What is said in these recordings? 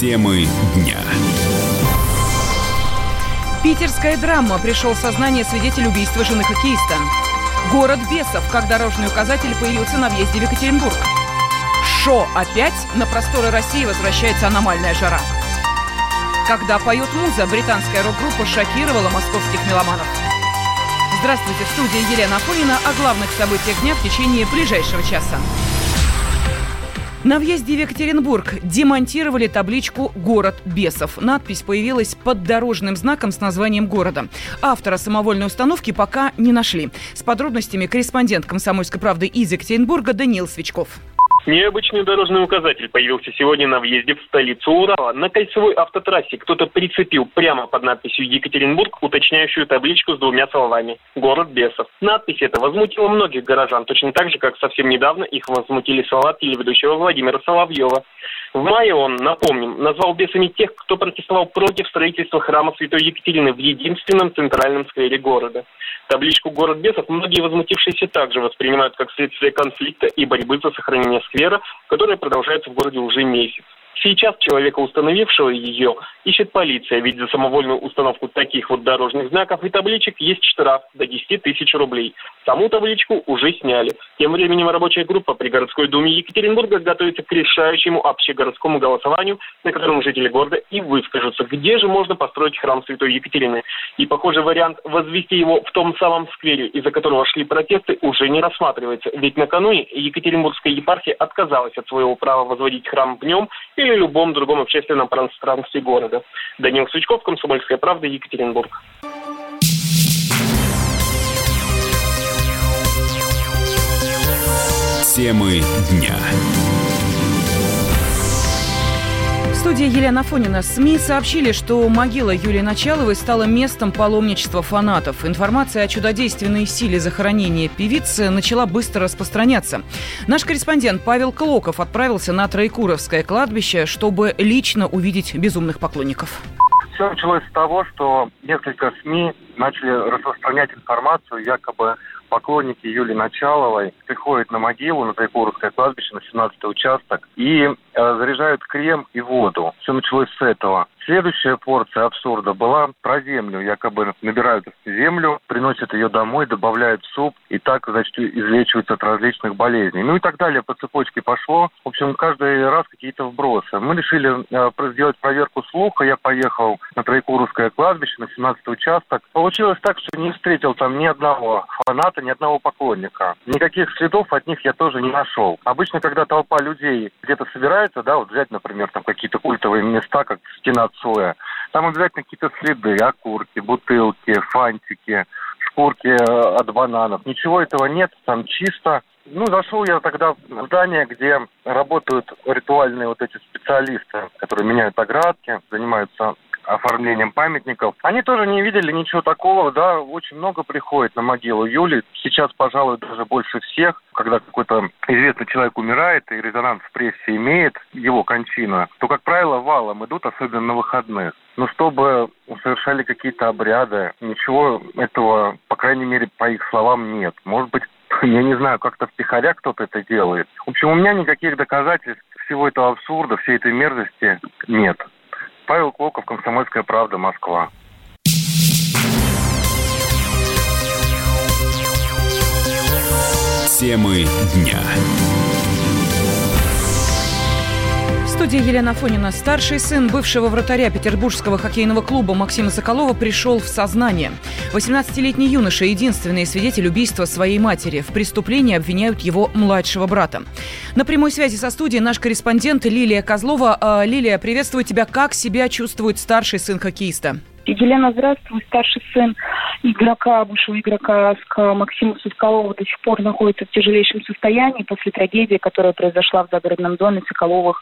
Темы дня. Питерская драма. Пришел в сознание свидетель убийства жены хоккеиста. Город бесов. Как дорожный указатель появился на въезде в Екатеринбург. Шо опять? На просторы России возвращается аномальная жара. Когда поет муза, британская рок-группа шокировала московских меломанов. Здравствуйте, в студии Елена Афонина о главных событиях дня в течение ближайшего часа. На въезде в Екатеринбург демонтировали табличку «Город бесов». Надпись появилась под дорожным знаком с названием города. Автора самовольной установки пока не нашли. С подробностями корреспондент «Комсомольской правды» из Екатеринбурга Даниил Свечков. Необычный дорожный указатель появился сегодня на въезде в столицу Урала. На кольцевой автотрассе кто-то прицепил прямо под надписью «Екатеринбург» уточняющую табличку с двумя словами «Город бесов». Надпись эта возмутила многих горожан, точно так же, как совсем недавно их возмутили слова телеведущего Владимира Соловьева. В мае он, напомним, назвал бесами тех, кто протестовал против строительства храма Святой Екатерины в единственном центральном сквере города. Табличку «Город бесов» многие возмутившиеся также воспринимают как следствие конфликта и борьбы за сохранение сквера, которая продолжается в городе уже месяц. Сейчас человека, установившего ее, ищет полиция, ведь за самовольную установку таких вот дорожных знаков и табличек есть штраф до 10 тысяч рублей. Саму табличку уже сняли. Тем временем рабочая группа при городской думе Екатеринбурга готовится к решающему общегородскому голосованию, на котором жители города и выскажутся, где же можно построить храм Святой Екатерины. И похожий вариант возвести его в том самом сквере, из-за которого шли протесты, уже не рассматривается. Ведь накануне Екатеринбургская епархия отказалась от своего права возводить храм в нем или любом другом общественном пространстве города. Данил Сучков, Комсомольская правда, Екатеринбург. Темы дня. Студии Елена Фонина. СМИ сообщили, что могила Юлии Началовой стала местом паломничества фанатов. Информация о чудодейственной силе захоронения певицы начала быстро распространяться. Наш корреспондент Павел Клоков отправился на Троекуровское кладбище, чтобы лично увидеть безумных поклонников. Все началось с того, что несколько СМИ начали распространять информацию, якобы поклонники Юлии Началовой приходят на могилу, на Тайкуровское кладбище, на 17 участок, и э, заряжают крем и воду. Все началось с этого. Следующая порция абсурда была про землю. Якобы набирают землю, приносят ее домой, добавляют в суп, и так, значит, излечиваются от различных болезней. Ну и так далее по цепочке пошло. В общем, каждый раз какие-то вбросы. Мы решили э, сделать проверку слуха. Я поехал на Троекуровское кладбище, на 17 участок. Получилось так, что не встретил там ни одного фаната, ни одного поклонника. Никаких следов от них я тоже не нашел. Обычно, когда толпа людей где-то собирается, да, вот взять, например, там какие-то культовые места, как стена Цоя, там обязательно какие-то следы, окурки, бутылки, фантики, шкурки э, от бананов. Ничего этого нет, там чисто. Ну, зашел я тогда в здание, где работают ритуальные вот эти специалисты, которые меняют оградки, занимаются оформлением памятников. Они тоже не видели ничего такого, да, очень много приходит на могилу Юли. Сейчас, пожалуй, даже больше всех, когда какой-то известный человек умирает и резонанс в прессе имеет его кончина, то, как правило, валом идут, особенно на выходных. Но чтобы совершали какие-то обряды, ничего этого, по крайней мере, по их словам, нет. Может быть, я не знаю, как-то втихаря кто-то это делает. В общем, у меня никаких доказательств всего этого абсурда, всей этой мерзости нет. Павел Клоков, Комсомольская правда, Москва. Темы дня студии Елена Фонина. Старший сын бывшего вратаря петербургского хоккейного клуба Максима Соколова пришел в сознание. 18-летний юноша – единственный свидетель убийства своей матери. В преступлении обвиняют его младшего брата. На прямой связи со студией наш корреспондент Лилия Козлова. А, Лилия, приветствую тебя. Как себя чувствует старший сын хоккеиста? Елена, здравствуй. Старший сын игрока, бывшего игрока СК Максима Соколова до сих пор находится в тяжелейшем состоянии после трагедии, которая произошла в загородном доме Соколовых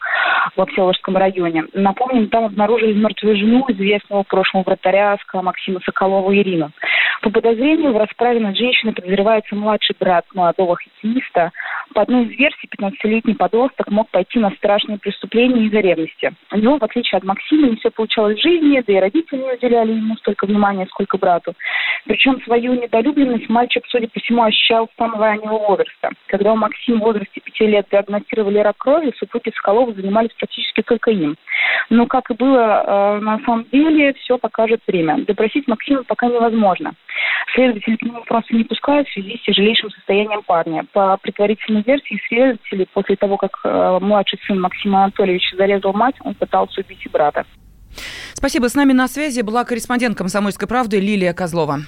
в Всеволожском районе. Напомним, там обнаружили мертвую жену известного прошлого вратаря СК Максима Соколова Ирину. По подозрению в расправе над женщиной подозревается младший брат молодого хоккеиста. По одной из версий, 15-летний подросток мог пойти на страшные преступления из-за ревности. У в отличие от Максима, не все получалось в жизни, да и родители не уделяли ему столько внимания, сколько брату. Причем свою недолюбленность мальчик, судя по всему, ощущал с самого раннего возраста. Когда у Максима в возрасте пяти лет диагностировали рак крови, супруги Соколова занимались практически только им. Но, как и было э, на самом деле, все покажет время. Допросить Максима пока невозможно. Следователи к нему просто не пускают в связи с тяжелейшим состоянием парня. По предварительной версии следователей, после того, как э, младший сын Максима Анатольевича зарезал мать, он пытался убить и брата. Спасибо. С нами на связи была корреспондент «Комсомольской правды» Лилия Козлова.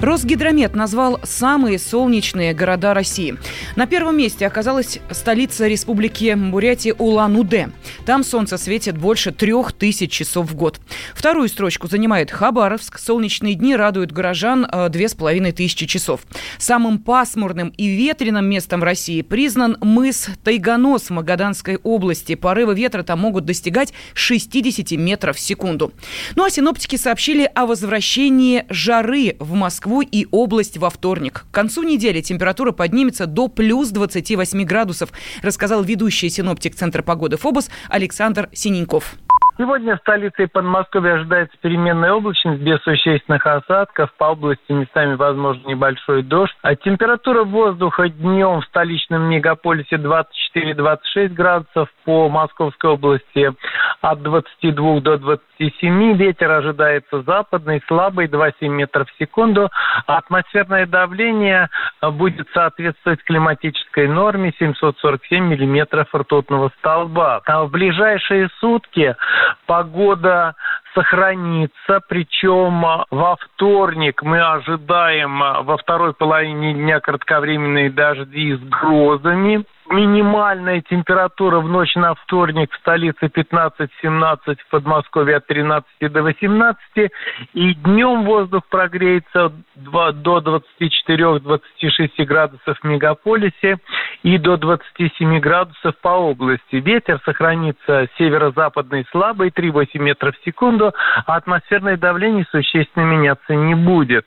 Росгидромет назвал самые солнечные города России. На первом месте оказалась столица Республики Бурятия Улан-Удэ. Там солнце светит больше трех тысяч часов в год. Вторую строчку занимает Хабаровск. Солнечные дни радуют горожан э, две с половиной тысячи часов. Самым пасмурным и ветреным местом России признан мыс Тайганос в Магаданской области. Порывы ветра там могут достигать 60 метров в секунду. Ну а синоптики сообщили о возвращении жары в Москву Москву и область во вторник. К концу недели температура поднимется до плюс 28 градусов, рассказал ведущий синоптик Центра погоды ФОБОС Александр Синеньков. Сегодня в столице и Подмосковье ожидается переменная облачность без существенных осадков. По области местами возможен небольшой дождь. А температура воздуха днем в столичном мегаполисе 24-26 градусов. По Московской области от 22 до 27. Ветер ожидается западный, слабый, 2,7 метров в секунду. Атмосферное давление будет соответствовать климатической норме 747 миллиметров ртутного столба. А в ближайшие сутки Погода сохранится, причем во вторник мы ожидаем во второй половине дня кратковременные дожди с грозами. Минимальная температура в ночь на вторник в столице 15-17, в Подмосковье от 13 до 18. И днем воздух прогреется до 24-26 градусов в мегаполисе и до 27 градусов по области. Ветер сохранится северо-западный слабый, 3-8 метров в секунду, а атмосферное давление существенно меняться не будет.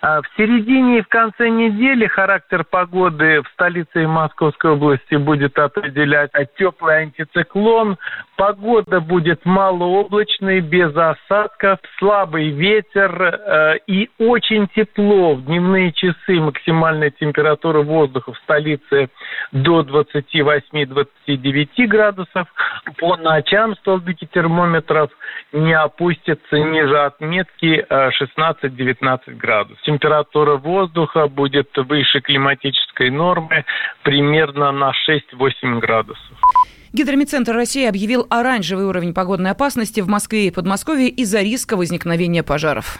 А в середине и в конце недели характер погоды в столице и Московской области будет определять теплый антициклон. Погода будет малооблачной, без осадков, слабый ветер э, и очень тепло. В дневные часы максимальная температура воздуха в столице до 28-29 градусов. По ночам столбики термометров не опустятся ниже отметки 16-19 э, градусов. Температура воздуха будет выше климатической нормы примерно на 6-8 градусов. Гидромедцентр России объявил оранжевый уровень погодной опасности в Москве и Подмосковье из-за риска возникновения пожаров.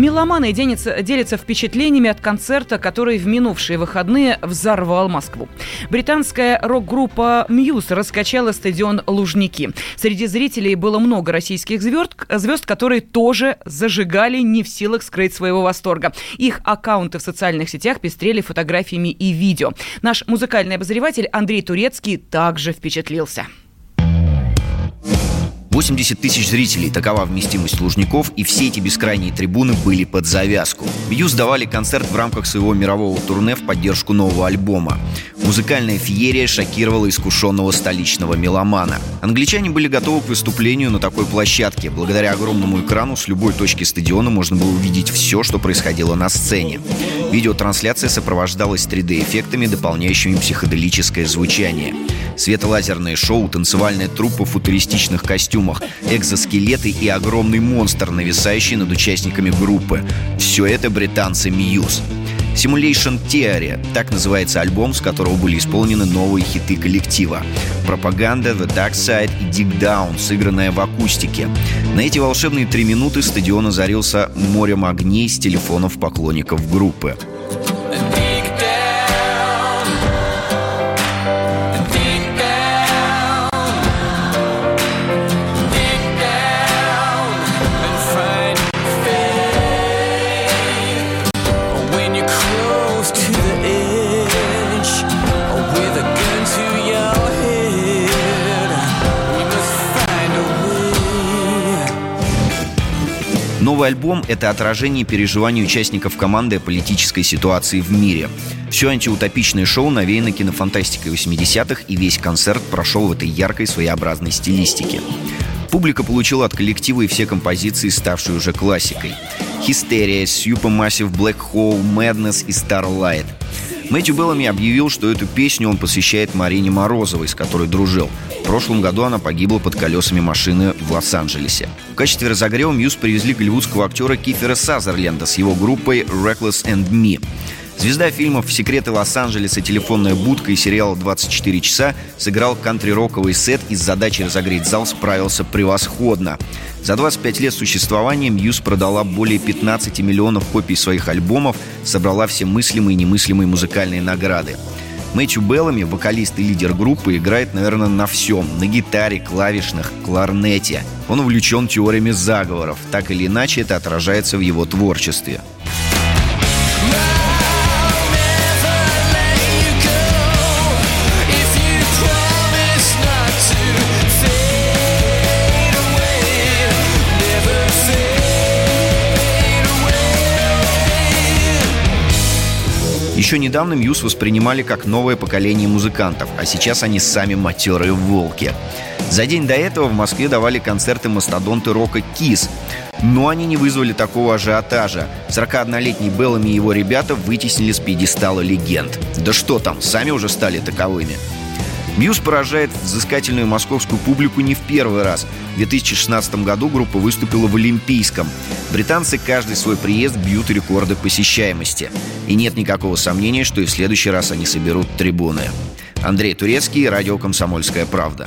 Меломаны делятся, делятся впечатлениями от концерта, который в минувшие выходные взорвал Москву. Британская рок-группа Мьюз раскачала стадион Лужники. Среди зрителей было много российских звезд, звезд, которые тоже зажигали, не в силах скрыть своего восторга. Их аккаунты в социальных сетях пестрели фотографиями и видео. Наш музыкальный обозреватель Андрей Турецкий также впечатлился. 80 тысяч зрителей – такова вместимость Лужников, и все эти бескрайние трибуны были под завязку. Мьюз давали концерт в рамках своего мирового турне в поддержку нового альбома. Музыкальная феерия шокировала искушенного столичного меломана. Англичане были готовы к выступлению на такой площадке. Благодаря огромному экрану с любой точки стадиона можно было увидеть все, что происходило на сцене. Видеотрансляция сопровождалась 3D-эффектами, дополняющими психоделическое звучание. Светолазерное шоу, танцевальная труппа в футуристичных костюмах, экзоскелеты и огромный монстр, нависающий над участниками группы. Все это британцы Мьюз. Simulation Theory – так называется альбом, с которого были исполнены новые хиты коллектива. Пропаганда, The Dark Side и Dig Down, сыгранная в акустике. На эти волшебные три минуты стадион озарился морем огней с телефонов поклонников группы. Новый альбом — это отражение переживаний участников команды о политической ситуации в мире. Все антиутопичное шоу навеяно кинофантастикой 80-х, и весь концерт прошел в этой яркой своеобразной стилистике. Публика получила от коллектива и все композиции, ставшие уже классикой. «Хистерия», «Supermassive Black Hole», «Madness» и «Starlight». Мэтью Беллами объявил, что эту песню он посвящает Марине Морозовой, с которой дружил. В прошлом году она погибла под колесами машины в Лос-Анджелесе. В качестве разогрева Мьюз привезли голливудского актера Кифера Сазерленда с его группой «Reckless and Me». Звезда фильмов «Секреты Лос-Анджелеса», «Телефонная будка» и сериала «24 часа» сыграл кантри-роковый сет и с задачей разогреть зал справился превосходно. За 25 лет существования Мьюз продала более 15 миллионов копий своих альбомов, собрала все мыслимые и немыслимые музыкальные награды. Мэтью Беллами, вокалист и лидер группы, играет, наверное, на всем. На гитаре, клавишных, кларнете. Он увлечен теориями заговоров. Так или иначе, это отражается в его творчестве. Еще недавно Muse воспринимали как новое поколение музыкантов, а сейчас они сами матерые волки. За день до этого в Москве давали концерты мастодонты рока «Kiss», но они не вызвали такого ажиотажа. 41-летний Беллами и его ребята вытеснили с пьедестала легенд. Да что там, сами уже стали таковыми. Muse поражает взыскательную московскую публику не в первый раз. В 2016 году группа выступила в Олимпийском. Британцы каждый свой приезд бьют рекорды посещаемости. И нет никакого сомнения, что и в следующий раз они соберут трибуны. Андрей Турецкий, радио «Комсомольская правда».